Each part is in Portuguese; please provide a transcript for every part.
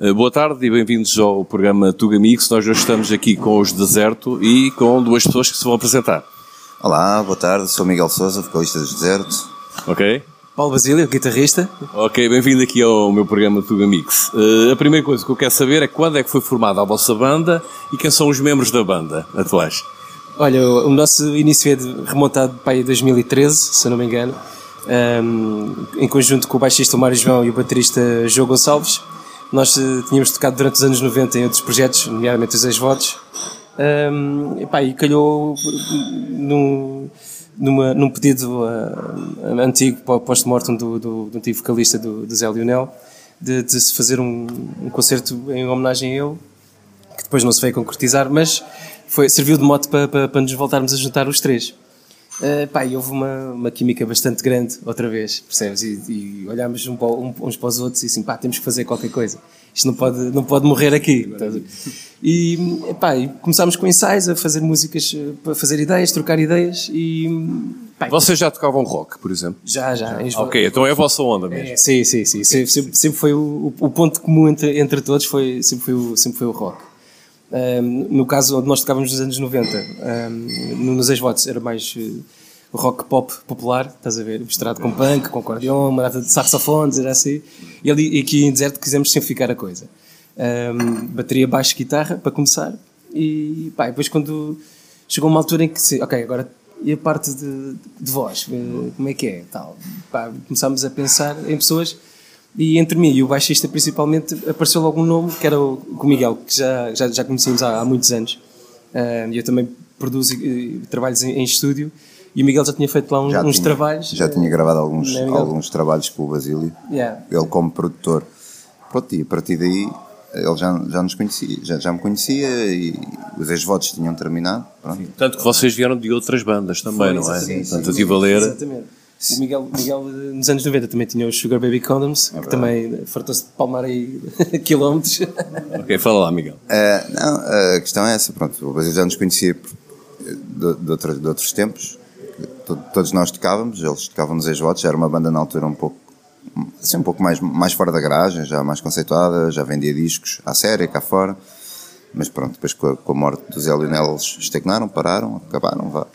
Uh, boa tarde e bem-vindos ao programa Tuga Mix. Nós hoje estamos aqui com os Deserto e com duas pessoas que se vão apresentar. Olá, boa tarde. Sou Miguel Souza, vocalista dos Deserto. Ok. Paulo Basílio, guitarrista. Ok, bem-vindo aqui ao meu programa Tuga Mix. Uh, a primeira coisa que eu quero saber é quando é que foi formada a vossa banda e quem são os membros da banda atuais. Olha, o nosso início é remontado para aí 2013, se eu não me engano, um, em conjunto com o baixista Mário João e o baterista João Gonçalves. Nós uh, tínhamos tocado durante os anos 90 em outros projetos, nomeadamente os ex-votos, um, e calhou num, numa, num pedido uh, antigo, post-mortem do, do, do, antigo vocalista do, do Zé Lionel, de, de, se fazer um, um concerto em homenagem a ele, que depois não se veio concretizar, mas foi, serviu de mote para, para, para nos voltarmos a juntar os três. Uh, pá, e houve uma, uma química bastante grande outra vez, percebes? E, e olhámos um, um, uns para os outros e assim, pá, temos que fazer qualquer coisa. Isto não pode, não pode morrer aqui. E, pá, e começámos com ensaios, a fazer músicas, para fazer ideias, trocar ideias e... Pá, Vocês já tocavam rock, por exemplo? Já, já. já. Ok, então é a vossa onda mesmo. É, sim, sim, sim. Sempre, sempre, foi o, o ponto comum entre, entre todos, foi, sempre, foi o, sempre foi o rock. Um, no caso onde nós tocávamos nos anos 90, um, nos ex-votos era mais uh, rock pop popular, estás a ver? Misturado com punk, com acordeon, uma data de saxofones, era assim. E, ali, e aqui em deserto quisemos simplificar a coisa. Um, bateria, baixo, guitarra, para começar. E pá, depois quando chegou uma altura em que, ok, agora e a parte de, de voz, eh, como é que é? Tal. Pá, começámos a pensar em pessoas e entre mim e o baixista, principalmente, apareceu logo um nome que era o, o Miguel, que já, já, já conhecíamos há, há muitos anos. Uh, eu também produzo uh, trabalhos em, em, estúdio e o Miguel já tinha feito lá um, uns tinha, trabalhos. Já uh, tinha gravado alguns, é, alguns trabalhos com o Basílio, yeah. ele como produtor. Pronto, e a partir daí ele já, já nos conhecia, já, já me conhecia e os ex-votos tinham terminado. Pronto. Tanto que vocês vieram de outras bandas também, Foi, não é? Portanto, a ler. Exatamente. O Miguel, Miguel, nos anos 90 também tinha os Sugar Baby Condoms, é que também fartou-se de palmar aí quilómetros. Ok, fala lá, Miguel. Uh, não, a questão é essa, pronto, o Brasil já nos conhecia de, de, outros, de outros tempos, todos nós tocávamos, eles tocavam nos ex-votos, já era uma banda na altura um pouco, assim, um pouco mais, mais fora da garagem, já mais conceituada, já vendia discos à série, cá fora, mas pronto, depois com a, com a morte do Zé Lionel eles estagnaram, pararam, acabaram, vá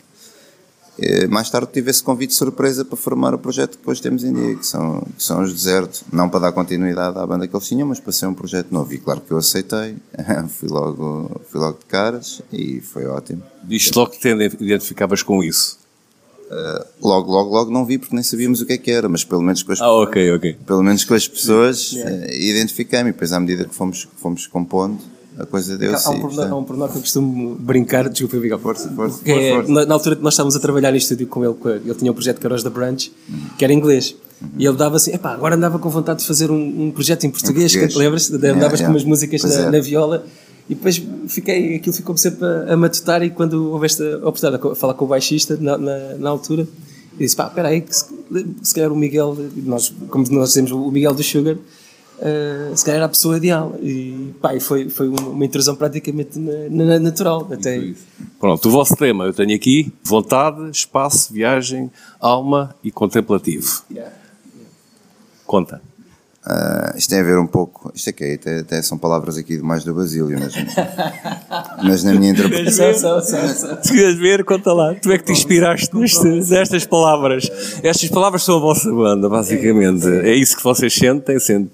mais tarde tive esse convite de surpresa para formar o projeto que hoje temos em dia, que são, que são os Deserto. Não para dar continuidade à banda que eles tinham, mas para ser um projeto novo. E claro que eu aceitei, fui, logo, fui logo de caras e foi ótimo. Diz logo que te identificavas com isso? Uh, logo, logo, logo não vi porque nem sabíamos o que é que era, mas pelo menos com as, ah, okay, okay. Pelo menos com as pessoas yeah. uh, identifiquei-me. E depois, à medida que fomos, fomos compondo, a coisa deu há, um pormenor, há um pormenor que eu costumo brincar, desculpa, Miguel. Força, força, é, força. Na, na, altura que nós estávamos a trabalhar em estúdio com ele, ele tinha um projeto Caros da Branch, que era inglês. Uhum. E ele dava assim, epá, agora andava com vontade de fazer um, um projeto em português, em português. lembras? Andavas yeah, yeah. com umas músicas na, é. na, viola. E depois fiquei, aquilo ficou-me sempre a, a matutar e quando houve esta oportunidade de falar com o baixista na, na, na altura, eu disse, pá, espera aí, que se, se calhar o Miguel, nós, como nós dizemos, o Miguel do Sugar, uh, se calhar era a pessoa ideal. E pá, foi, foi uma intrusão praticamente na, na, natural. Até. Pronto, o vosso tema eu tenho aqui: vontade, espaço, viagem, alma e contemplativo. Yeah. Conta. Uh, isto tem a ver um pouco. Isto aqui até, até são palavras aqui mais do Basílio, mas, mas na minha interpretação. Se queres ver, conta lá. Tu é que te inspiraste neste, nestas palavras. Estas palavras são a vossa banda, basicamente. É isso que vocês sentem, sentem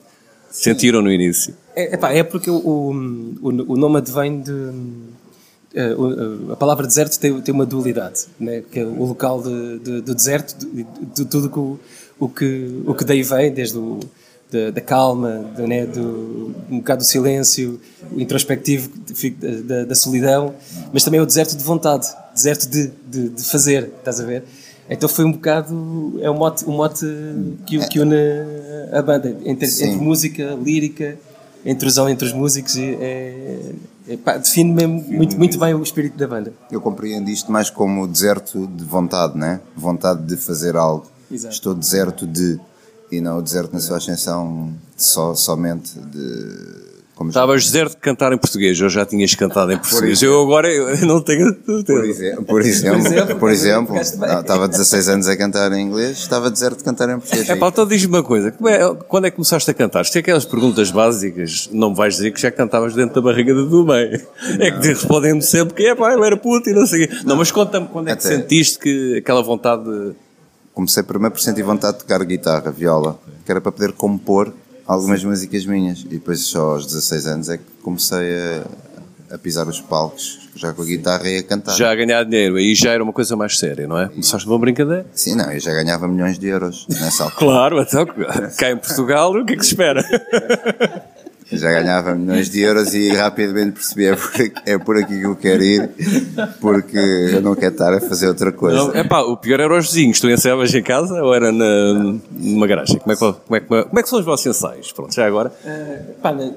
Sentiram no início? É, epá, é porque o, o, o nome vem de. Uh, a palavra deserto tem, tem uma dualidade, né? que é o local de, de, do deserto, de, de, tudo que o, que, o que daí vem, desde o, da, da calma, né? do, um bocado do silêncio, o introspectivo da, da, solidão, mas também o deserto de vontade, deserto de, de, de fazer, estás a ver? Então foi um bocado. É o mote, o mote que, que une a banda, entre, entre música, lírica, a intrusão entre os músicos, é, é, pá, define mesmo muito, muito bem o espírito da banda. Eu compreendo isto mais como deserto de vontade, né? Vontade de fazer algo. Exato. Estou deserto de. E não o deserto na sua ascensão só, somente de Como Estavas zero de cantar em português, eu já tinhas cantado em português. Eu agora eu não tenho. Por, exe- por exemplo, por exemplo, não, estava 16 anos a cantar em inglês, estava de zero de cantar em português. É pá, então diz-me uma coisa, é- quando é que começaste a cantar? Isto é aquelas perguntas básicas, não me vais dizer que já cantavas dentro da barriga da tua mãe. É que respondem-me sempre que é pá, eu era puto e não sei o quê. Não, mas conta-me quando é que Até. sentiste que aquela vontade de... Comecei primeiro por sentir vontade de tocar guitarra, viola, que era para poder compor algumas músicas minhas. E depois só aos 16 anos é que comecei a, a pisar os palcos, já com a guitarra e a cantar. já a ganhar dinheiro, aí já era uma coisa mais séria, não é? Começaste uma brincadeira? Sim, não, eu já ganhava milhões de euros nessa altura. Claro, então, cá em Portugal, o que é que se espera? Já ganhava milhões de euros e rapidamente percebi é por, aqui- é por aqui que eu quero ir, porque eu não quero estar a fazer outra coisa. Não, é pá, o pior era os vizinhos. Tu ensaiavas em casa ou era na, numa garagem? Como é, que, como, é, que- como é que são os vossos ensaios? Pronto, já agora. Pá, né,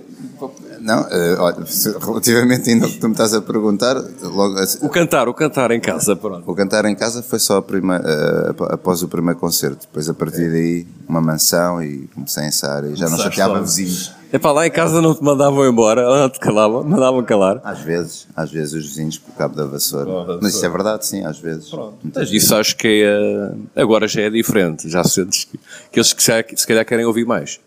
Não, eh, olha, relativamente ainda ao que tu me estás a perguntar, logo, assim, O cantar, o cantar em casa, pronto. o cantar em casa foi só a prima, ap- após o primeiro concerto. Depois, a partir daí, uma mansão e comecei a ensaiar e já não chateava vizinhos. É pá, lá em casa não te mandavam embora, não te calavam, mandavam calar. Às vezes, às vezes os vizinhos com o cabo da vassoura. Oh, da Mas isso é verdade, sim, às vezes. Mas isso acho que é, agora já é diferente. Já sentes que, que eles que se calhar querem ouvir mais.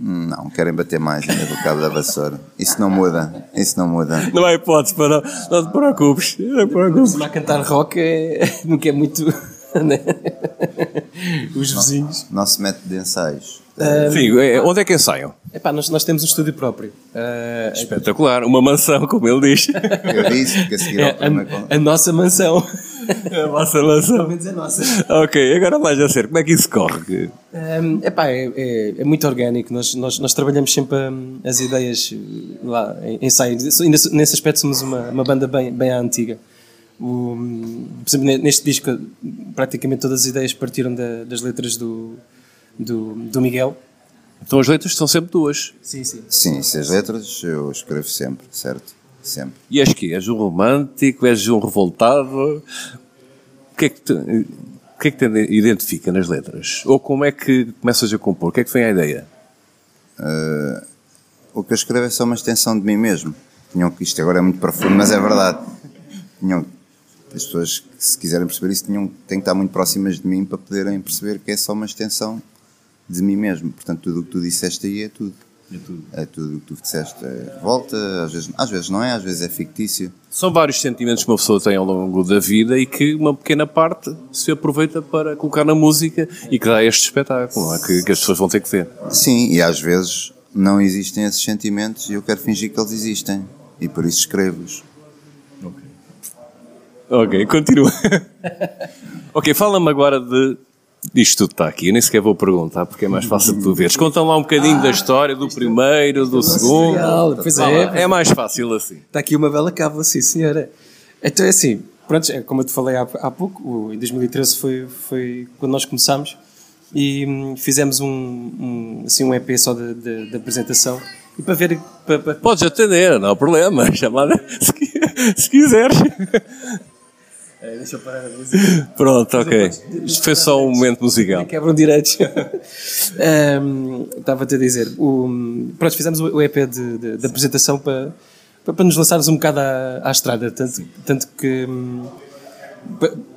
Não, querem bater mais ainda do cabo da vassoura. Isso não muda, isso não muda. Não há hipótese, para não, não te preocupes. Não te preocupes. A cantar rock é, nunca é muito. né? Os vizinhos. Nosso método de ensaios. Sim, é, onde é que ensaiam? Epá, nós, nós temos um estúdio próprio. Ah, Espetacular, uma mansão, como ele diz. Eu disse que a seguir é primeiro con- a, a nossa mansão. a vossa mansão. Pelo menos é nossa. Ok, agora mais a sério, como é que isso corre? Um, epá, é, é, é muito orgânico. Nós, nós, nós trabalhamos sempre hum, as ideias uh, lá em ensaio. Ainda so- nesse aspecto somos uma, uma banda bem, bem à antiga. O, hum, por exemplo, ne- neste disco, praticamente todas as ideias partiram da- das letras do, do, do Miguel. Então as letras são sempre duas. Sim, sim. Sim, se as letras eu escrevo sempre, certo? Sempre. E és que És um romântico? És um revoltado? O que é que te, o que é que te identifica nas letras? Ou como é que começas a compor? O que é que vem a ideia? O que eu escrevo é só uma extensão de mim mesmo. Tinham que isto agora é muito profundo, mas é verdade. Tinham, as pessoas que se quiserem perceber isso tinham, têm que estar muito próximas de mim para poderem perceber que é só uma extensão de mim mesmo. Portanto, tudo o que tu disseste aí é tudo. É tudo. o que tu disseste. É revolta, às vezes, às vezes não é, às vezes é fictício. São vários sentimentos que uma pessoa tem ao longo da vida e que uma pequena parte se aproveita para colocar na música e que dá este espetáculo, é? que, que as pessoas vão ter que ver. Sim, e às vezes não existem esses sentimentos e eu quero fingir que eles existem. E por isso escrevo-os. Ok, continua. ok, fala-me agora de. Disto tudo está aqui, eu nem sequer vou perguntar porque é mais fácil de tu veres. Conta lá um bocadinho da história do primeiro, do segundo. Real, pois é, lá, é mais fácil assim. Está aqui uma bela cábula, sim, senhora. Então é assim, pronto, é como eu te falei há, há pouco, em 2013 foi, foi quando nós começámos e hum, fizemos um, um, assim, um EP só de, de- de apresentação e para ver. Para, para- Podes atender, não há problema. Chamada se, se quiseres. Deixa eu parar a música. Pronto, ok. Isto foi só um momento musical. Quebram direitos. Hum, Estava-te a dizer, o, pronto, fizemos o EP de, de- de apresentação para, para, nos lançarmos um bocado à, à estrada, tanto, tanto que hum,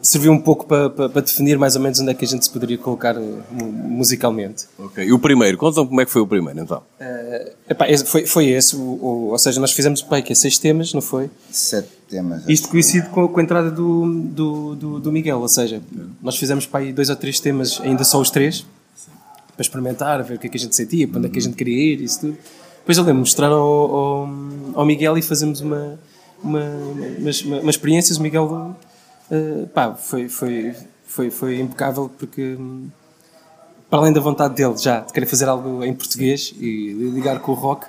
serviu um pouco para, para, para definir mais ou menos onde é que a gente se poderia colocar eh, mu- musicalmente. Ok, E o primeiro, conta-me como é que foi o primeiro então. Eh, epá, foi, foi esse, o, o- ou seja, nós fizemos pai, que é seis temas, não foi? Sete temas. Isto coincide com, com a entrada do, do, do, do Miguel, ou seja, nós fizemos para aí dois ou três temas, ainda só os três, para experimentar, ver o que é que a gente sentia, para onde é que a gente queria ir, isso tudo. Depois eu lembro mostrar ao, ao, ao Miguel e fazemos uma, uma, umas, uma, experiências. O Miguel eh, pá, foi, foi, foi, foi impecável porque, hum, para além da vontade dele já de querer fazer algo em português e ligar com o rock,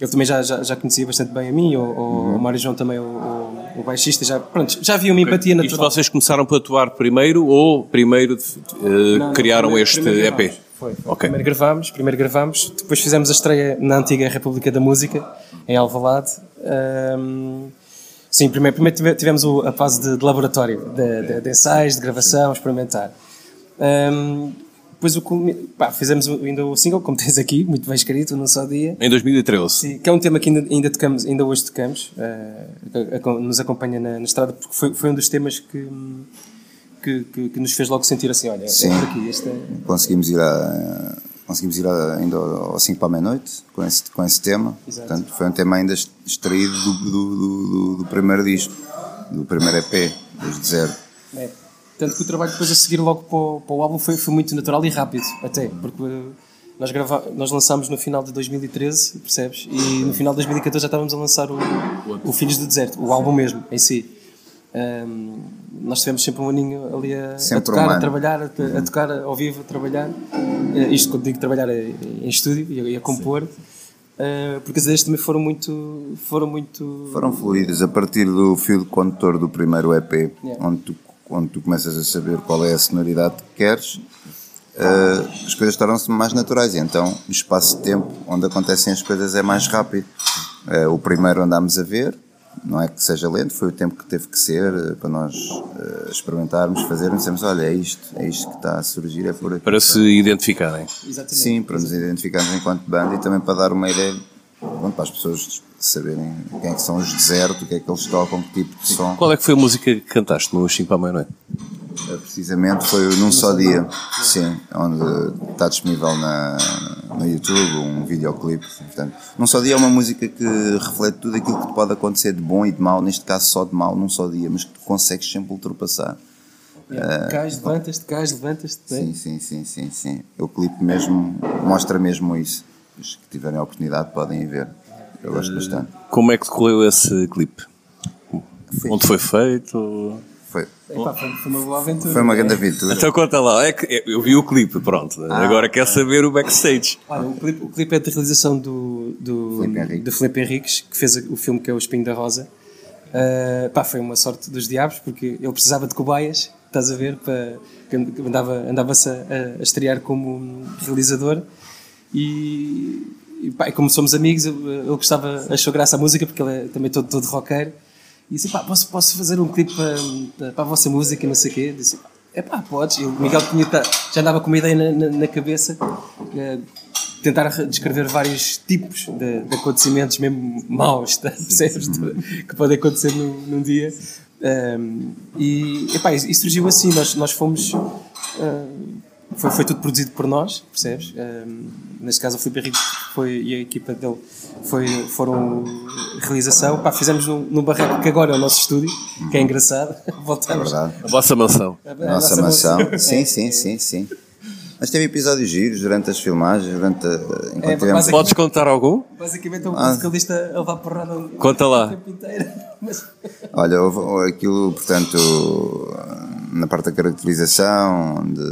ele também já, já, já conhecia bastante bem a mim, o, o, o Mário João também, o, o, o baixista, já, pronto, já havia uma empatia Isto natural. vocês começaram por atuar primeiro ou primeiro eh, Não, não, criaram primeiro- este primeiro EP? Foi, foi. Ok. Primeiro gravámos, primeiro gravámos, depois fizemos a estreia na antiga República da Música, em Alvalade. Ahm, sim, primeiro, primeiro tive- tivemos a fase de, de laboratório, de, de- de ensaios, de gravação, experimentar. Ahm, depois o pá, fizemos ainda o single, como tens aqui, muito bem escrito, num só dia. Em 2013. Sim, que é um tema que ainda, ainda, tocamos, ainda hoje tocamos, a- nos acompanha na, na estrada, porque foi, foi um dos temas que, que, que, que nos fez logo sentir assim: olha, Sim. é aqui, este é. Conseguimos ir, a, conseguimos ir ainda ao 5 para a meia-noite com esse, com esse tema. Exato. Portanto, foi um tema ainda extraído do, do, do, do- do primeiro disco, do primeiro EP, dos Deserto. É. Tanto que o trabalho depois a seguir logo para o, para o álbum foi, foi muito natural e rápido, até, porque eh, nós, grava, nós lançámos no final de 2013, percebes? E no final de 2014 já estávamos a lançar o, o Filhos do Deserto, o álbum mesmo, em si. Ahm, nós tivemos sempre um aninho ali a, a tocar, um a trabalhar, a, a tocar ao vivo, a trabalhar. Eh, isto quando digo trabalhar é em estúdio e a, compor. Eh, porque as ideias também foram muito. Foram muito. Foram fluídos a partir do fio condutor do primeiro EP, Yeah. onde, tu, onde tu começas a saber qual é a sonoridade que queres, eh, as coisas tornam-se mais naturais. E então, o espaço de tempo onde acontecem as coisas é mais rápido. Eh, o primeiro andámos a ver, não é que seja lento, foi o tempo que teve que ser eh, para nós eh, experimentarmos, fazermos. Dissemos: olha, é isto, é isto que está a surgir, é por aqui. Para se identificarem. Exatamente. Sim, para nos identificarmos enquanto banda e também para dar uma ideia pronto, para as pessoas saberem quem é que são os desertos, o que é que eles tocam, que tipo de som. Qual é que foi a música que cantaste no 5 para a meia-noite? Uh, Precisamente foi o Num Só Dia, sim, onde está disponível na, no YouTube um videoclipe. Portanto, Num Só Dia é uma música que reflete tudo aquilo que te pode acontecer de bom e de mau, neste caso só de mau, num só dia, mas que tu consegues sempre ultrapassar. Yeah. Cais, levantas-te, cais, levantas-te. bem. Sim, sim, sim, sim, sim. O clipe mesmo mostra mesmo isso. Os que tiverem a oportunidade podem ver. Eu gosto bastante. Como é que decorreu esse clipe? Onde foi feito? Foi, Epá, foi, foi uma boa aventura. foi uma grande aventura. Então conta lá, é que eu vi o clipe, pronto. Agora quer saber o backstage. Olha, o, clipe, o clipe é de realização do, do, Filipe Henriques. do Filipe Henriques, que fez o filme que é O Espinho da Rosa. Ah, pá, foi uma sorte dos diabos, porque ele precisava de cobaias, estás a ver, para, que andava, andava-se a, a estrear como realizador. E, e, pá, e como somos amigos, ele gostava, achou graça à música, porque ele é também todo, todo roqueiro. E disse: pá, posso, posso fazer um clipe para, para a vossa música e não sei o quê? Disse: é pá, podes. E o Miguel tinha, já andava com uma ideia na, na- na cabeça, eh, tentar re- descrever vários tipos de, de acontecimentos, mesmo maus, tá? percebes? que podem acontecer num, num dia. Um, e, epá, e, surgiu assim, nós, nós fomos. ah, foi, foi tudo produzido por nós, percebes? Um, neste caso, o Filipe Henrique foi, e a equipa dele foi, foram realização. Pá, fizemos num, num barraco que agora é o nosso estúdio, que é engraçado. É Voltamos. verdade. A vossa mansão. A- a Nossa mansão. mansão. Sim, sim, sim, sim. Mas teve episódios giros durante as filmagens, durante a, enquanto É, tivemos. Podes contar algum? Basicamente é um Ah. vocalista a levar porrada o Conta lá. tempo inteiro. Mas, Olha, aquilo, portanto, na parte da caracterização, onde,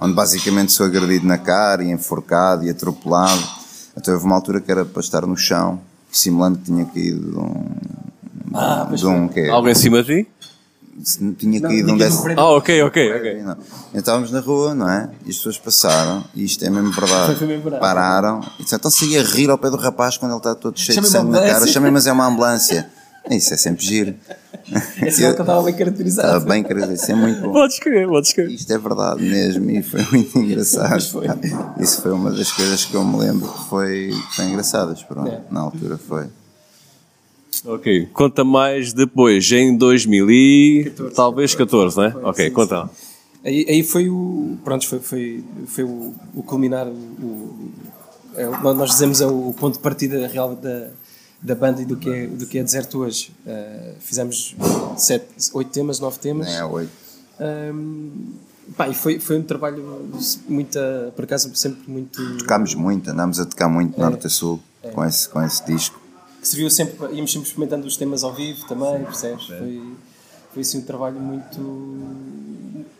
onde basicamente sou agredido na cara e enforcado e atropelado. Então houve uma altura que era para estar no chão, simulando que tinha caído de um. Ah, de um quê? Algo em cima de ti? Tinha Não, caído de um desses. Ah, ok, ok, ok. Não. Então estávamos na rua, não é? E as pessoas passaram, e isto é mesmo verdade. Foi mesmo verdade. Pararam e disseram, então saí a rir ao pé do rapaz quando ele está todo cheio de sangue na cara. Chamei, mas é uma ambulância. Isso é sempre giro. é sinal que ele estava bem caracterizado. Estava bem, querido, isso é muito bom. Podes crer, podes crer. Isto é verdade mesmo e foi muito engraçado. Foi. Isso foi uma das coisas que eu me lembro que foi, que foi engraçadas. Pronto, É. na altura foi. Ok, conta mais depois, em 2000 e... talvez 14, não é? Ok, conta lá. Aí, aí foi o. Pronto, foi, foi, foi o, o culminar. O, o- é, o- nós dizemos é o ponto de partida real da, da banda e do que é, do que é deserto hoje. Uh, fizemos sete, oito temas, nove temas. É, oito. Um, pá, e foi, foi um trabalho muito, por acaso, sempre muito. Tocámos muito, andámos a tocar muito É. norte a sul com, esse, com esse disco. que se viu sempre, íamos sempre experimentando os temas ao vivo também, percebes? Foi, foi assim um trabalho muito.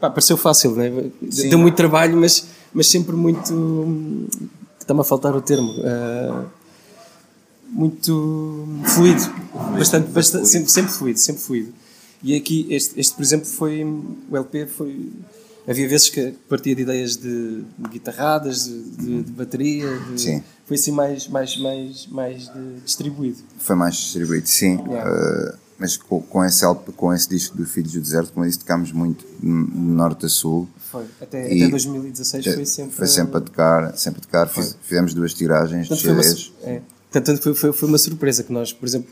Pá, pareceu fácil, né? Sim. Deu muito trabalho, mas, mas sempre muito. Está-me a faltar o termo. ah, muito fluido. Bastante, bastante, Sempre, sempre fluido, sempre fluido. E aqui, este, este, por exemplo, foi. O LP foi. Havia vezes que partia de ideias de, de guitarradas, de, de- de bateria, Sim. foi assim mais, mais, mais, mais distribuído. Foi mais distribuído, sim. Yeah. Uh, mas com, com, esse, LP, com esse disco do Filhos do Deserto, como eu disse, tocámos muito de norte a sul. Foi, até, até 2016 foi sempre. Foi sempre a tocar, sempre a tocar. Fiz, fizemos duas tiragens de CDs. É, tanto foi, foi, foi uma surpresa que nós, por exemplo,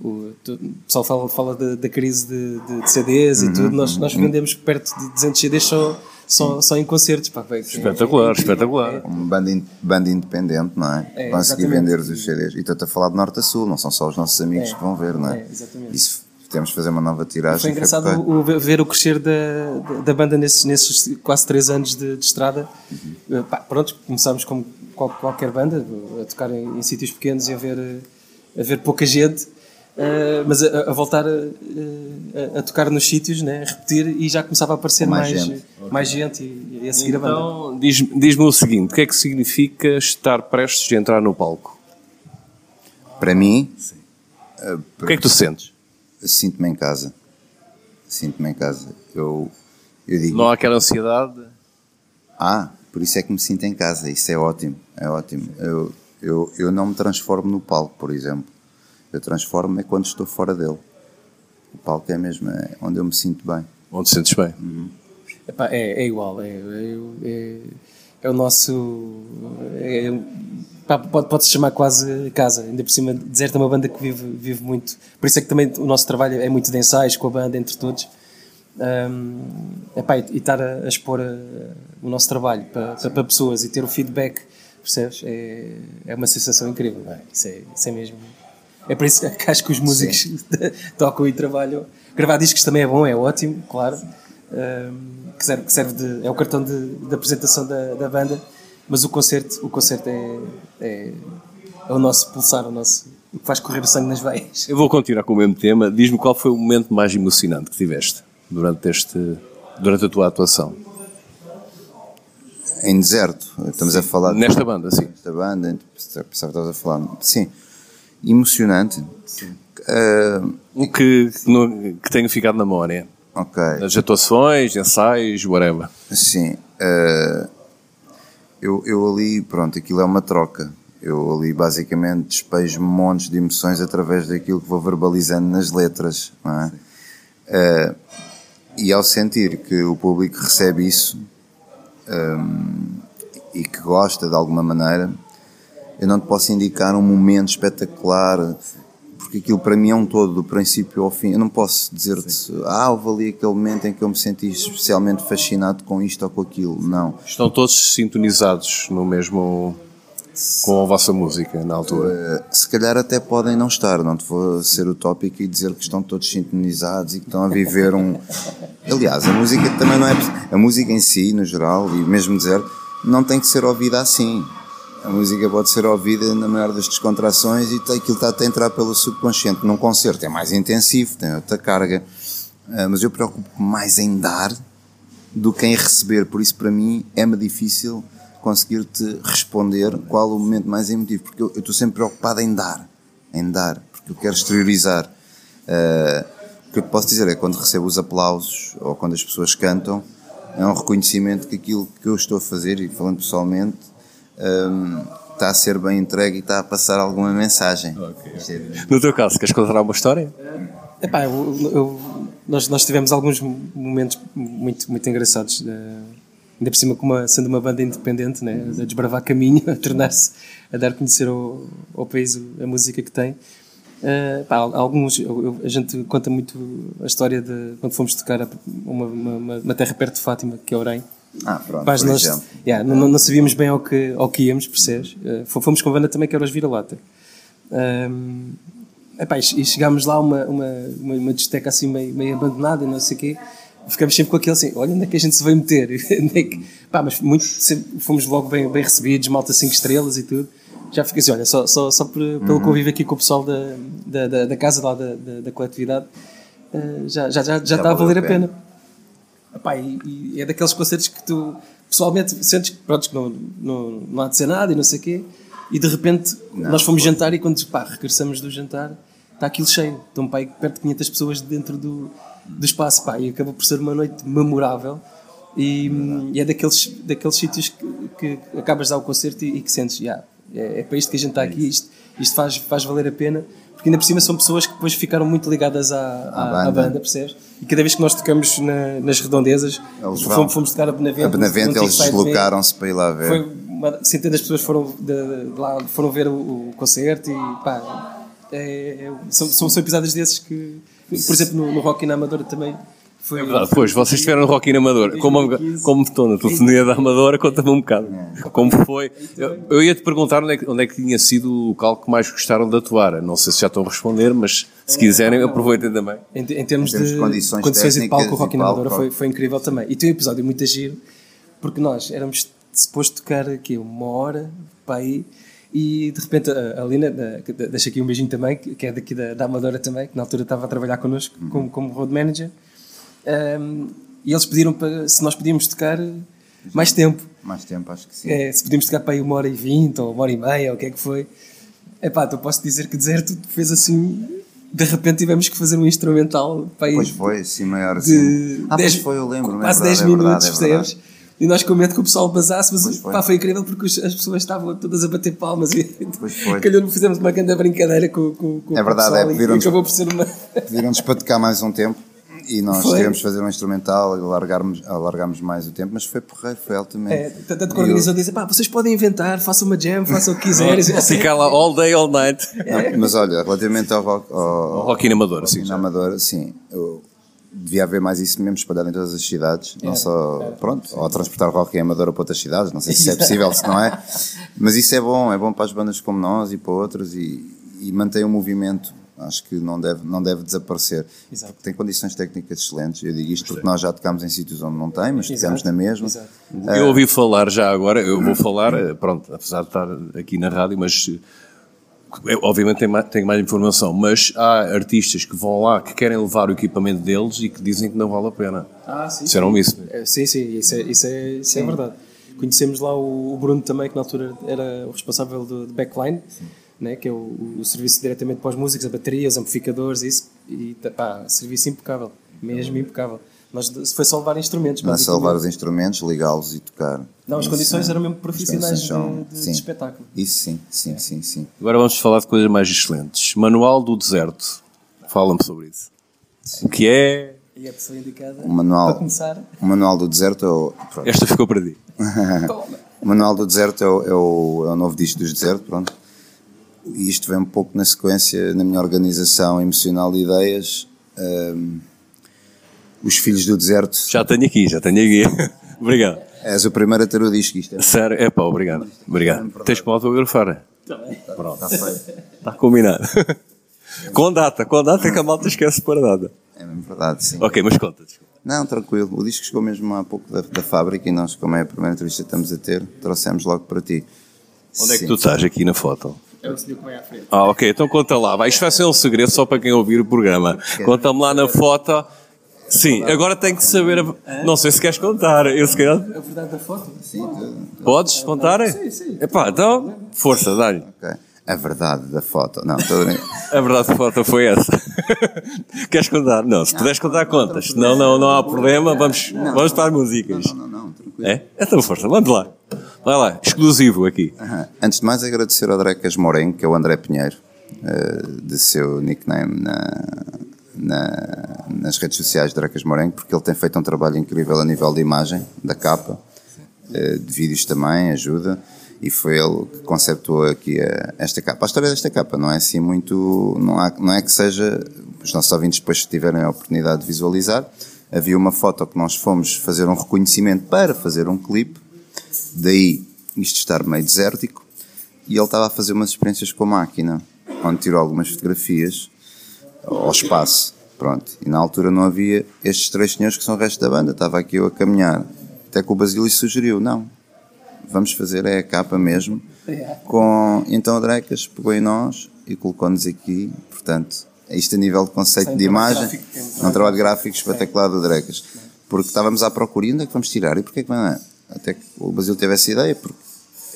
o, o pessoal fala, fala da, da crise de, de, de CDs uhum, e tudo, nós, nós uhum. vendemos perto de 200 CDs só, só, só em concertos. Pá, espetacular, é, espetacular. É, uma banda, in, banda independente, não é? é Conseguir vender os CDs. E estou-te a falar de norte a sul, não são só os nossos amigos é, que vão ver, não é? é exatamente. Isso temos de fazer uma nova tiragem. Foi engraçado o, ver o crescer da, da banda nesses, nesses quase 3 anos de, de estrada. Uhum. Pá, pronto, começámos como qualquer banda, a tocar em, em sítios pequenos e a ver, a ver pouca gente. Uh, mas a, a voltar a, a, a, tocar nos sítios, né? a repetir, e já começava a aparecer mais, mais gente, mais gente e, e, a seguir então, a banda. Diz-me diz o seguinte: o que é que significa estar prestes a entrar no palco? Para mim, uh, o que é que tu sentes? Sinto-me em casa. Sinto-me em casa. Eu, eu digo. Não há aquela ansiedade? Ah, por isso é que me sinto em casa. Isso é ótimo. É ótimo. Eu, eu, eu não me transformo no palco, por exemplo eu transformo-me quando estou fora dele. O palco é mesmo é onde eu me sinto bem. Onde te sentes bem? Uhum. Epá, é, é igual. É, é, é o nosso. É, pode, pode se chamar quase casa. Ainda por cima, Deserto é uma banda que vive, vive muito. Por isso é que também o nosso trabalho é muito de ensaios com a banda, entre todos. Um, epá, e estar a, a expor a, o nosso trabalho para, para, para, pessoas e ter o feedback, percebes? É, é uma sensação incrível. É? Isso, é, isso é mesmo é por isso que acho que os músicos tocam e trabalham. Gravar discos também é bom, é ótimo, claro. Um, que serve, que serve de, é o cartão de, de apresentação da, da, banda, mas o concerto, o concerto é, é, é, o nosso pulsar, o nosso, o que faz correr o sangue nas veias. Eu vou continuar com o mesmo tema. Diz-me qual foi o momento mais emocionante que tiveste durante, este, durante a tua atuação. Em deserto, estamos sim. a falar. Nesta banda, sim. Nesta banda, pensava que estavas a falar. Sim emocionante. Uh, o que, no, que tenha ficado na memória. Ok. As atuações, ensaios, whatever. Sim. Uh, eu, eu ali, pronto, aquilo é uma troca. Eu ali basicamente despejo montes de emoções através daquilo que vou verbalizando nas letras. É? Uh, e ao sentir que o público recebe isso um, e que gosta de alguma maneira, eu não te posso indicar um momento espetacular, porque aquilo para mim é um todo, do princípio ao fim. Eu não posso dizer-te, ah, houve ali aquele momento em que eu me senti especialmente fascinado com isto ou com aquilo. Não. Estão todos sintonizados no mesmo. com a vossa música na altura? Uh, se calhar até podem não estar, não te vou ser utópico e dizer que estão todos sintonizados e que estão a viver um. Aliás, a música também não é. A música em si, no geral, e mesmo dizer, não tem que ser ouvida assim a música pode ser ouvida na maior das descontrações e aquilo está a entrar pelo subconsciente. Num concerto é mais intensivo, tem outra carga, ah, mas eu preocupo mais em dar do que em receber. Por isso, para mim, é-me difícil conseguir-te responder qual o momento mais emotivo, porque eu, estou sempre preocupado em dar, em dar, porque eu quero exteriorizar. Uh, o que eu posso dizer é quando recebo os aplausos ou quando as pessoas cantam, é um reconhecimento que aquilo que eu estou a fazer, e falando pessoalmente, um, está a ser bem entregue e está a passar alguma mensagem. Okay. No teu caso, queres contar uma história? Epá, eu, eu, nós, nós tivemos alguns momentos muito, muito engraçados. Uh, ainda por cima, com uma, sendo uma banda independente, né, a desbravar caminho, a tornar-se, a dar a conhecer ao, ao país a música que tem. Uh, pá, alguns, eu, a gente conta muito a história de quando fomos tocar uma, uma, uma terra perto de Fátima, que é Orem ah, pronto, Mas nós, yeah, não, não, sabíamos bem ao que, ao que íamos, percebes? Uh, fomos com a banda também que era os Vira-Lata. Um, epá, e chegámos lá uma, uma, uma, uma discoteca assim meio, meio abandonada não sei o quê. Ficamos sempre com aquele assim, olha onde é que a gente se vai meter. É pá, mas muito, sempre, fomos logo bem, bem recebidos, malta 5 estrelas e tudo. Já fiquei assim, olha, só, só, só por, pelo uhum. convívio aqui com o pessoal da, da, da, da casa lá da, da, da coletividade, uh, já, já, já, já, já está a valer a pena. A pena. Epá, e, e, é daqueles concertos que tu pessoalmente sentes que, pronto, não, não, não há de ser nada e não sei o quê, e de repente não, nós fomos jantar e quando pá, regressamos do jantar está aquilo cheio. Estão pá, perto de 500 pessoas dentro do, do espaço pá, e acabou por ser uma noite memorável. E, e é daqueles, daqueles sítios que, que acabas de dar o concerto e, e que sentes, yeah, é, é para isto que a gente está aqui, isto, isto faz, faz valer a pena, porque ainda por cima são pessoas que depois ficaram muito ligadas à, à, à banda. banda. percebes? E cada vez que nós tocamos na- nas redondezas, fomos, fomos tocar a Benavente, A Benavente, eles deslocaram-se para ir lá ver. Foi uma, centenas de pessoas foram, de, de lá, foram ver o, o concerto e pá, é- é- são, são, são episódios desses que, por exemplo, no, no Rock na Amadora também foi. Verdade, Pois, vocês estiveram no Rock in Amadora. Como, como estou na telefonia da Amadora, conta-me um bocado. Como foi? Eu, eu ia te perguntar onde é, que, onde é que tinha sido o local que mais gostaram de atuar. Não sei se já estão a responder, mas se quiserem, aproveitem também. Em, em termos, Em termos de, de condições condições de palco, o Rock Amadora foi, foi incrível também. E tem um episódio muito giro, porque nós éramos suposto tocar aqui uma hora para aí. E de repente a Lina, deixa aqui um beijinho também, que que é daqui da, da Amadora também, que na altura estava a trabalhar connosco como, como road manager. Um, e eles pediram para, se nós podíamos tocar mais tempo. Mais tempo, acho que sim. É, se podíamos tocar para aí uma hora e vinte ou uma hora e meia, ou o que é que foi. Epá, então posso dizer que Deserto fez assim. De repente tivemos que fazer um instrumental para aí Pois foi, sim, maior de assim. Ah, dez- foi, eu lembro. quase é 10 verdade, é minutos, verdade, é percebes? E nós com medo que o pessoal basasse, mas foi. pá, foi incrível porque as pessoas estavam todas a bater palmas e calhou fizemos uma grande brincadeira com, com, com É o pessoal verdade, é, e acabou por ser uma. Pediram-nos para tocar mais um tempo e nós Foi. tivemos de fazer um instrumental, alargarmos, alargarmos mais o tempo, mas foi porreiro, foi altamente. É, tanto que o E organizador disse: pá, vocês podem inventar, façam uma jam, façam o que quiserem. Ficar lá all day, all night. não, mas olha, relativamente ao rock, ao, Rock in Amadora, sim. na Amadora, sim, eu- devia haver mais isso mesmo espalhado em todas as cidades, não só, pronto, ou transportar rock em Amadora para outras cidades, não sei se é possível, se não é, mas isso é bom, é bom para as bandas como nós e para outras e, e mantém o movimento, acho que não deve, não deve desaparecer, Exato. porque tem condições técnicas excelentes, eu digo isto porque nós já tocámos em sítios onde não tem, mas tocámos na mesma, Exato. Eu ouvi falar já agora, eu vou falar, eh, pronto, apesar de estar aqui na rádio, mas eh, obviamente tenho mais, tenho mais informação, mas há artistas que vão lá, que querem levar o equipamento deles e que dizem que não vale a pena. Ah, sim. Disseram isso. É, Sim, sim, isso é, isso é, isso é verdade. Conhecemos lá o, Bruno também, que na altura era o responsável do, do backline, né, que é o, o serviço diretamente para os músicos, a bateria, os amplificadores, isso, e pá, serviço impecável, mesmo impecável. Nós foi só levar instrumentos. não é só levar os instrumentos, ligá-los e tocar. Não, as Isso, condições é- eram mesmo profissionais de, são- de- de sim. espetáculo. Isso sim, sim, sim, sim. Agora vamos falar de coisas mais excelentes. Manual do Deserto. Fala-me sobre isso. O que é? E a pessoa indicada O manual, para começar. o manual do deserto é o, pronto. Esta ficou para ti. Toma. O manual do deserto é o, é o, é o novo disco dos deserto, pronto. E isto vem um pouco na sequência, na minha organização emocional de ideias. hum, os filhos do deserto. Já tenho aqui, já tenho aqui. Obrigado. És o primeiro a ter o disco, isto é. Sério, é pá, obrigado. Obrigado. Tens que me autografar. Pronto. Está feito. Está combinado. com data, com data que a malta esquece para data. É mesmo verdade, sim. Ok, mas conta. desculpa. Não, tranquilo. O disco chegou mesmo há pouco da, da fábrica e nós, como é a primeira entrevista que estamos a ter, trouxemos logo para ti. Onde é que Sim. tu estás aqui na foto? É o senhor que vai à frente. Ah, ok, então conta lá. Vai, isto vai ser um segredo só para quem ouvir o programa. Conta-me lá na foto. Sim, agora tenho que saber. a- Não sei se queres contar. Eu se calhar. A verdade da foto? Sim. Podes contar? Sim, sim. Epá, então, força, dá-lhe. Ok. A verdade da foto. Não, estou. A verdade da foto foi essa. Queres contar? Não, se puderes contar, contas. Não, não, não há problema. Vamos, vamos para as músicas. Não, não, não, tranquilo. É? Então, força, vamos lá. Vai lá, exclusivo aqui. Aham. Antes de mais, agradecer ao Drecas Morengo, que é o André Pinheiro, eh, de seu nickname na, na- nas redes sociais Drecas Morengo, porque ele tem feito um trabalho incrível a nível de imagem, da capa, eh, de vídeos também, ajuda, e foi ele que conceptuou aqui a- esta capa. A história desta capa não é assim muito. Não, há, não é que seja. Os nossos ouvintes, depois, tiverem a oportunidade de visualizar, havia uma foto que nós fomos fazer um reconhecimento para fazer um clipe Daí isto estar meio desértico e ele estava a fazer umas experiências com a máquina, onde tirou algumas fotografias ao espaço. Pronto. E na altura não havia estes três senhores que são o resto da banda. Estava aqui eu a caminhar. Até que o Basílio sugeriu: não, vamos fazer é a capa mesmo. Com... Então o Drecas pegou em nós e colocou-nos aqui. Portanto, isto a nível de conceito Sem de imagem, gráfico, um é trabalho gráfico espetacular do Drecas. Porque estávamos à procura, e onde é que vamos tirar? E porquê que não é? Até que o Basílio teve essa ideia, porque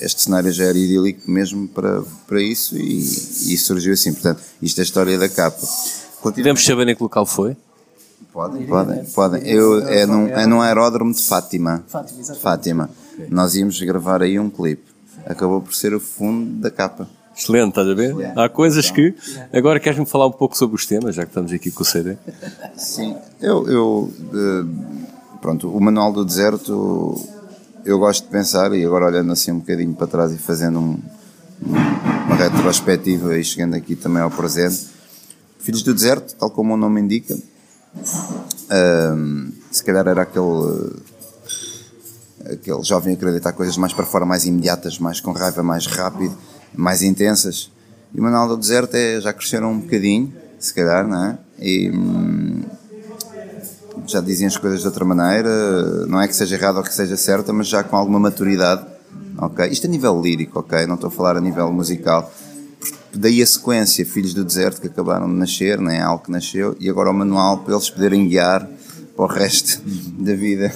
este cenário já era idílico mesmo para, para isso e, e surgiu assim. Portanto, isto é a história da capa. Podemos saber em que local foi? Podem, podem, podem. Eu, é, num, é num aeródromo de Fátima. Fátima, exatamente. Fátima. Nós íamos gravar aí um clipe. Acabou por ser o fundo da capa. Excelente, estás a ver? Há coisas que. Agora queres-me falar um pouco sobre os temas, já que estamos aqui com o CD? Sim, eu. eu eh, pronto, o Manual do Deserto, eu gosto de pensar, e agora olhando assim um bocadinho para trás e fazendo um, uma retrospectiva e chegando aqui também ao presente. Filhos do Deserto, tal como o nome indica, ehm, se calhar era aquele aquele jovem acreditar coisas mais para fora, mais imediatas, mais com raiva, mais rápido, mais intensas. E o Manual do Deserto é, já cresceram um bocadinho, se calhar, não é? E hum, já diziam as coisas de outra maneira, não é que seja errado ou que seja certa, mas já com alguma maturidade, ok? Isto a nível lírico, ok? Não estou a falar a nível musical. Daí a sequência, Filhos do Deserto, que acabaram de nascer, não é algo que nasceu, e agora o manual para eles poderem guiar para o resto da vida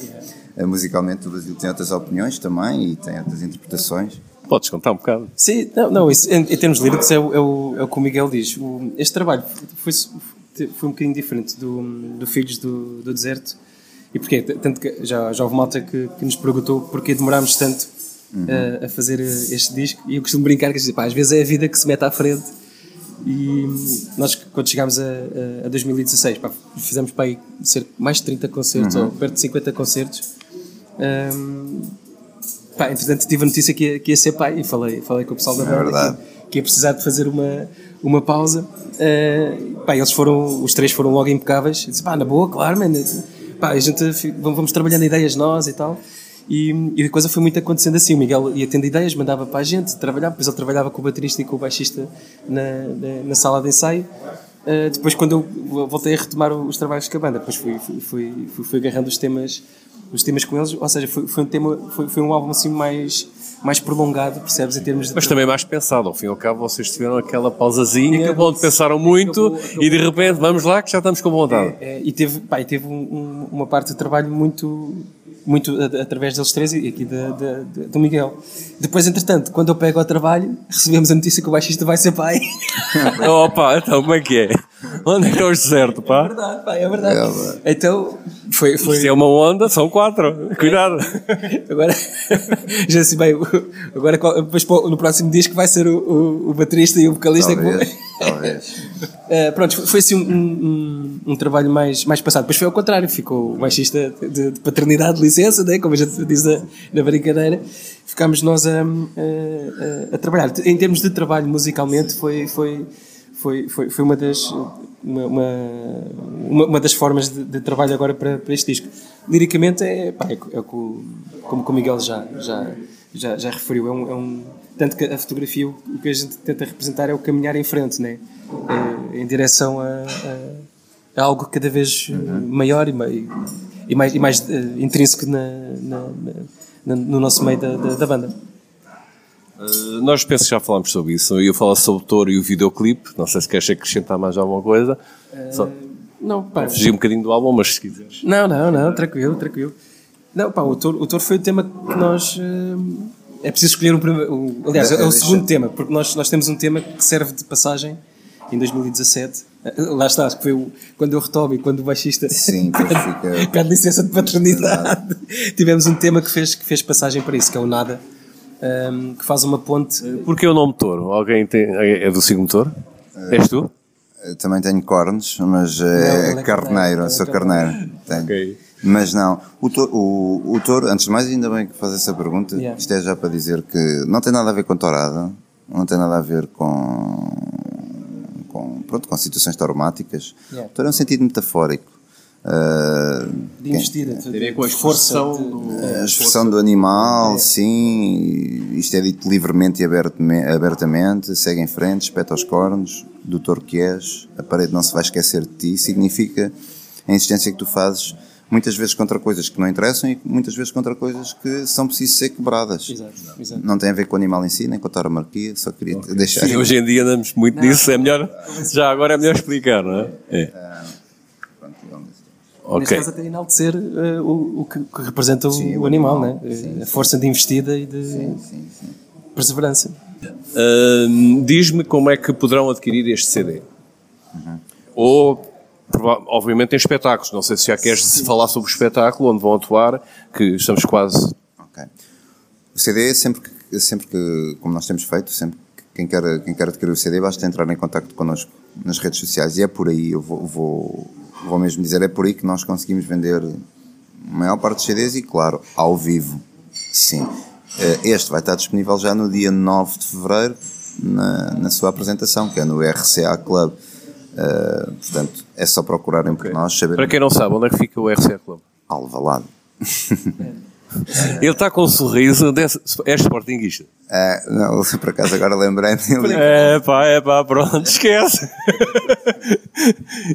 eh, musicalmente o Brasil tem outras opiniões também e tem outras interpretações. Podes contar um bocado. Sim, não, não isso, em, em, termos líricos é o, é, o, é o que o Miguel diz. O, este trabalho foi, foi um bocadinho diferente do, do Filhos do, do Deserto. E porquê? Tanto que já, já houve malta que, que nos perguntou porquê demorámos tanto uhum. a, a, fazer este disco. E eu costumo brincar que pá, às vezes é a vida que se mete à frente. E nós, quando chegámos a, a, a 2016, pá, fizemos aí cerca mais de 30 concertos, uhum. ou perto de 50 concertos um, pá, entretanto, tive a notícia que ia, que ia ser pai e falei, falei com o pessoal da é banda que, que, ia precisar de fazer uma, uma pausa. Uh, pá, eles foram, os três foram logo impecáveis. Disse, pá, na boa, claro, man. Pá, a gente vamos trabalhando ideias nós e tal. E, e, a coisa foi muito acontecendo assim. O Miguel ia tendo ideias, mandava para a gente, trabalhava, depois ele trabalhava com o baterista e com o baixista na, na, na sala de ensaio. Uh, depois, quando eu voltei a retomar os trabalhos com a banda, depois fui, fui, fui, fui, fui agarrando os temas os temas com eles, ou seja, foi, foi um tema, foi, foi um álbum assim mais mais prolongado, percebes, em termos de... Mas também mais pensado, ao fim e ao cabo vocês tiveram aquela pausazinha, onde pensaram muito acabou, acabou, e de repente vamos lá que já estamos com vontade. É, é, e teve, pá, e teve um, um, uma parte de trabalho muito muito através deles três e aqui de, de, de, do Miguel. Depois, entretanto, quando eu pego ao trabalho, recebemos a notícia que o baixista vai ser pai. Opa, então como é que é? Onde é que é o certo, pá? É verdade, pá, é verdade. É, então, foi, foi... Isto é uma onda, são quatro. Cuidado. agora, já sei bem, agora depois no próximo disco vai ser o, o, o baterista e o vocalista talvez, que Talvez. Uh, pronto, foi assim um, um, um, trabalho mais, mais passado. Depois foi ao contrário, ficou o baixista de, de paternidade de licença, né? como a gente diz na, na brincadeira. Ficámos nós a, a, a, trabalhar. Em termos de trabalho musicalmente, foi, foi, foi, foi, foi uma das. Uma, uma, uma das formas de, de, trabalho agora para, para este disco. Liricamente, é, pá, é, é como, como o Miguel já, já, já, já referiu, é um, é um tanto que a fotografia, o que a gente tenta representar é o caminhar em frente, né? É, em direção a, a, a, algo cada vez maior e, e mais, e mais uh, intrínseco na, na, na, no nosso meio da, da, da banda. Uh, nós penso que já falámos sobre isso. Eu ia falar sobre o Toro e o videoclipe. Não sei se queres acrescentar mais alguma coisa. Uh, Só... Não, pá. Fugir um bocadinho do álbum, mas se quiseres. Não, não, não, tranquilo, tranquilo. Não, pá, o Toro, o Toro foi o tema que nós. Uh, é preciso escolher um primeiro. aliás, é, o segundo tema, porque nós, nós temos um tema que serve de passagem em 2017. Lá está, que foi o, quando eu retomo e quando o baixista Sim, pede, pede licença de paternidade. Tivemos um tema que fez, que fez passagem para isso, que é o Nada, um, que faz uma ponte. Porquê o nome Touro? Alguém tem, é do signo Touro? É, És tu? Também tenho cornos, mas é, Não, é carneiro, é sou carneiro. Tenho. Okay. Mas não, o touro, o, o touro, antes de mais, ainda bem que faz essa pergunta, yeah. isto é já para dizer que não tem nada a ver com tourada, não tem nada a ver com, com, pronto, com situações traumáticas. Yeah. O touro é um sentido metafórico. Uh, de investida, tem a ver com a expressão do, a expressão do animal, é. sim, isto é dito livremente e abertamente, abertamente, segue em frente, espeta os cornos, do touro que és, a parede não se vai esquecer de ti, significa a insistência que tu fazes muitas vezes contra coisas que não interessam e muitas vezes contra coisas que são precisas ser quebradas. Exato, exato. Não tem a ver com o animal em si, nem com a tauromarquia, só queria okay. deixar. Sim, hoje em dia andamos muito não. nisso, é melhor, já agora é melhor explicar, não é? é. Uh, Okay. Neste caso, até enaltecer uh, o, o que, que representa sim, o, animal, animal né? Sim, a força de investida e de sim, perseverança. Uh, Diz-me como é que poderão adquirir este CD. Uhum. Ou obviamente tem espetáculos. Não sei se já queres Sim. falar sobre o espetáculo onde vão atuar, que estamos quase. Ok. O CD sempre que, sempre que como nós temos feito, sempre quem quer, quem quer adquirir o CD basta entrar em contato connosco nas redes sociais e é por aí, eu vou, vou, vou mesmo dizer, é por aí que nós conseguimos vender a maior parte dos CDs e, claro, ao vivo, sim. Eh, este vai estar disponível já no dia 9 de fevereiro, na, na sua apresentação, que é no RCA Club. Uh, portanto, é só procurarem okay. por nós. Saber... Para quem não sabe, onde é que fica o RCA Club? Alvalade. Ele está com um sorriso, é sportinguista. É, não, por acaso agora lembrei-me. É pá, é pá, pronto, esquece.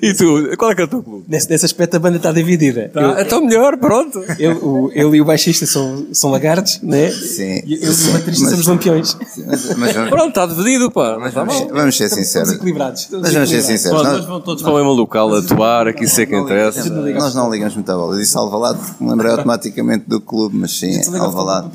e tu, qual é que é o teu clube? Nesse, nesse aspecto a banda está dividida. Tá, eu, então melhor, pronto. Ele, o, ele e o baixista são, são lagartos, né? Sim. E eu e o baterista somos lampiões. Mas, mas vamos, pronto, está dividido, pá. Mas vamos, vamos ser sinceros. Estamos equilibrados. Mas vamos ser sinceros. Nós, nós vamos todos para o mesmo local atuar, aqui sei que interessa. Nós não ligamos muito a bola. Eu disse Alvalade porque me lembrei automaticamente do clube, mas sim, Alvalade.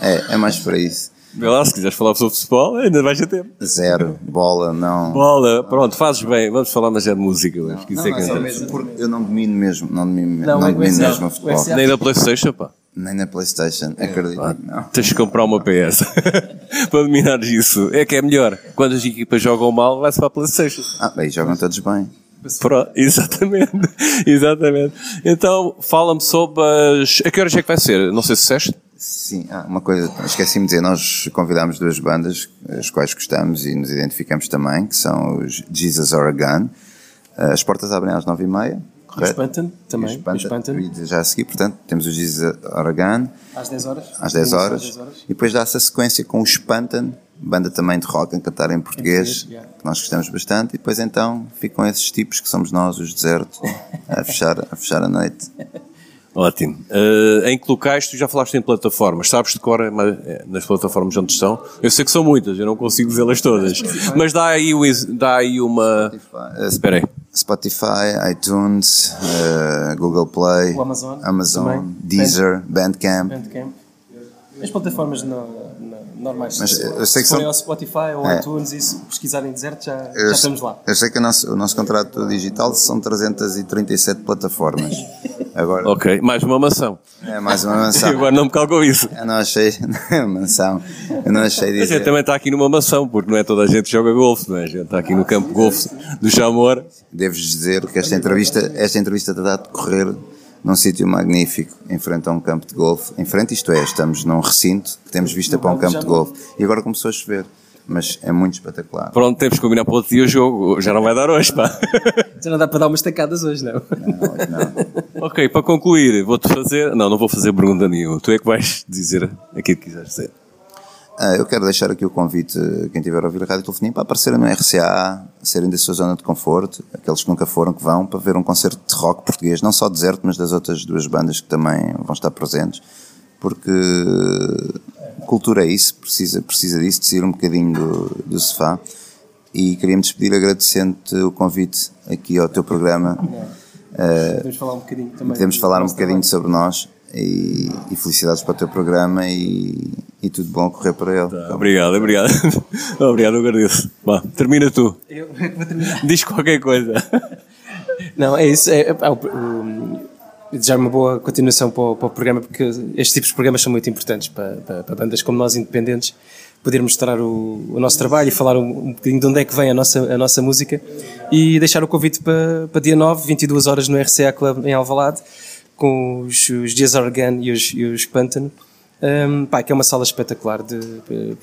É, é mais para isso. Vê lá, se quiseres falar sobre futebol, ainda vais ter tempo. Zero, bola, não. Bola, pronto, fazes bem. Vamos falar mais é de música. Não, que isso não, é que mesmo porque eu não domino mesmo, não domino, não, não domino mesmo o futebol. Nem na Playstation, pá. Nem na Playstation, acredito. Ah, não. Tens de comprar uma PS para dominares isso. É que é melhor. Quando as equipas jogam mal, vai-se para a Playstation. Ah, bem, jogam todos bem. Pro, exatamente, exatamente. Então, fala-me sobre as. A que horas é que vai ser? Não sei se disseste. Sim, ah, uma coisa, esqueci-me de dizer, nós convidámos duas bandas, as quais gostamos e nos identificamos também, que são os Jesus Oregon. As portas abrem às nove e meia, correto? O Espantan também. O Espantan, já a seguir, portanto, temos o Jesus Oregon. Às 10 horas. Às 10 horas. Às 10 horas. E depois dá-se a sequência com o Espantan, banda também de rock a cantar em português, em português que nós gostamos bastante, e depois então ficam esses tipos que somos nós, os desertos, a fechar, a fechar a noite. Ótimo. Uh, em que locais tu já falaste em plataformas? Sabes de cor é, nas plataformas onde estão? Eu sei que são muitas, eu não consigo vê-las todas. Mas dá aí, dá aí uma. Spotify, Espera aí. Spotify, iTunes, uh, Google Play, Amazon, Amazon Deezer, Bandcamp. Bandcamp. As plataformas não normais. Mas eu sei que são... ao Spotify ou é. iTunes e se pesquisarem deserto já, eu, já estamos lá. Eu sei que o nosso, o nosso contrato digital são 337 plataformas. Agora, ok, mais uma mansão. É, mais uma mansão. agora não me calcou isso. Eu não achei mansão. Eu não achei dizer. A gente também está aqui numa mansão, porque não é toda a gente que joga golfe, não é? A gente está aqui no campo de golfe do Chamor. Devo-vos dizer que esta entrevista, esta entrevista está a decorrer num sítio magnífico, em frente a um campo de golfe. Em frente, isto é, estamos num recinto que temos vista para um campo de golfe. E agora começou a chover. Mas é muito espetacular. Pronto, temos que combinar para outro dia o jogo. Já não vai dar hoje, pá. Já não dá para dar umas tacadas hoje, não. Não, não. ok, para concluir, vou-te fazer. Não, não vou fazer pergunta nenhuma. Tu é que vais dizer aquilo que quiseres dizer. Ah, eu quero deixar aqui o convite, quem tiver a ouvir a Rádio Telefonia, para aparecerem no RCA, serem da sua zona de conforto, aqueles que nunca foram, que vão, para ver um concerto de rock português, não só deserto, mas das outras duas bandas que também vão estar presentes, porque cultura é isso, precisa, precisa disso, de sair um bocadinho do, do sofá. E queria-me despedir agradecendo-te o convite aqui ao teu programa. Podemos falar um bocadinho também. Podemos falar um bocadinho sobre nós e, e, felicidades para o teu programa e, e tudo bom a correr para ele. Tá, obrigado, obrigado. obrigado, eu agradeço. Bom, termina tu. Eu é vou terminar. Diz qualquer coisa. Não, é isso. É, é, é, desejar uma boa continuação para o, para o, programa, porque estes tipos de programas são muito importantes para, para, para bandas como nós, independentes, poder mostrar o, o, nosso trabalho e falar um, um bocadinho de onde é que vem a nossa, a nossa música e deixar o convite para, para dia 9, 22 horas no RCA Club em Alvalade com os, os Dias Organ e os, e os Pântano. Um, pá, que é uma sala espetacular de,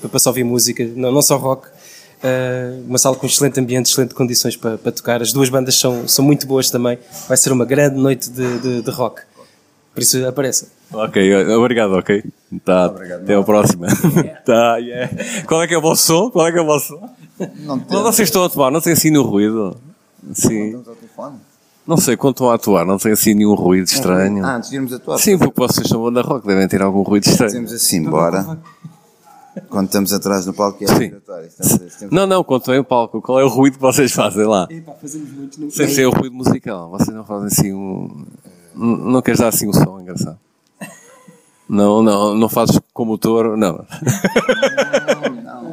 para, para só ouvir música, não, não só rock, uh, uma sala com excelente ambiente, excelente condições para, para, tocar. As duas bandas são, são muito boas também. Vai ser uma grande noite de, de, de rock. Por isso apareça. Ok, obrigado, ok. Tá, obrigado, até a próxima. Yeah. tá, yeah. Qual é que é o vosso som? Qual é que é o vosso som? Não, não vocês estão a tomar, não tem assim nenhum ruído? Sim. Não, não sei, quando estão a atuar, não tem assim nenhum ruído estranho. Ah, antes de irmos atuar. Sim, porque vocês são banda rock, devem ter algum ruído estranho. Dizemos assim, bora. Quando estamos atrás no palco é Sim. Não, não, quando estão em palco, qual é o ruído que vocês fazem lá? Epá, fazemos muito no Sem ser o ruído musical. Vocês não fazem assim um. Não queres dar assim um som engraçado? Não, não, não fazes como o touro, não.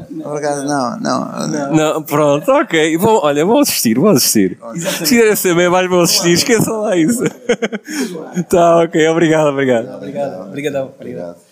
Não, não, não, não, não. Não, pronto, ok. Bom, olha, vou assistir, vou assistir. Se quiserem saber mais, vou assistir, esqueçam lá isso. tá, ok, obrigado, obrigado. Obrigado, obrigadão. Obrigado.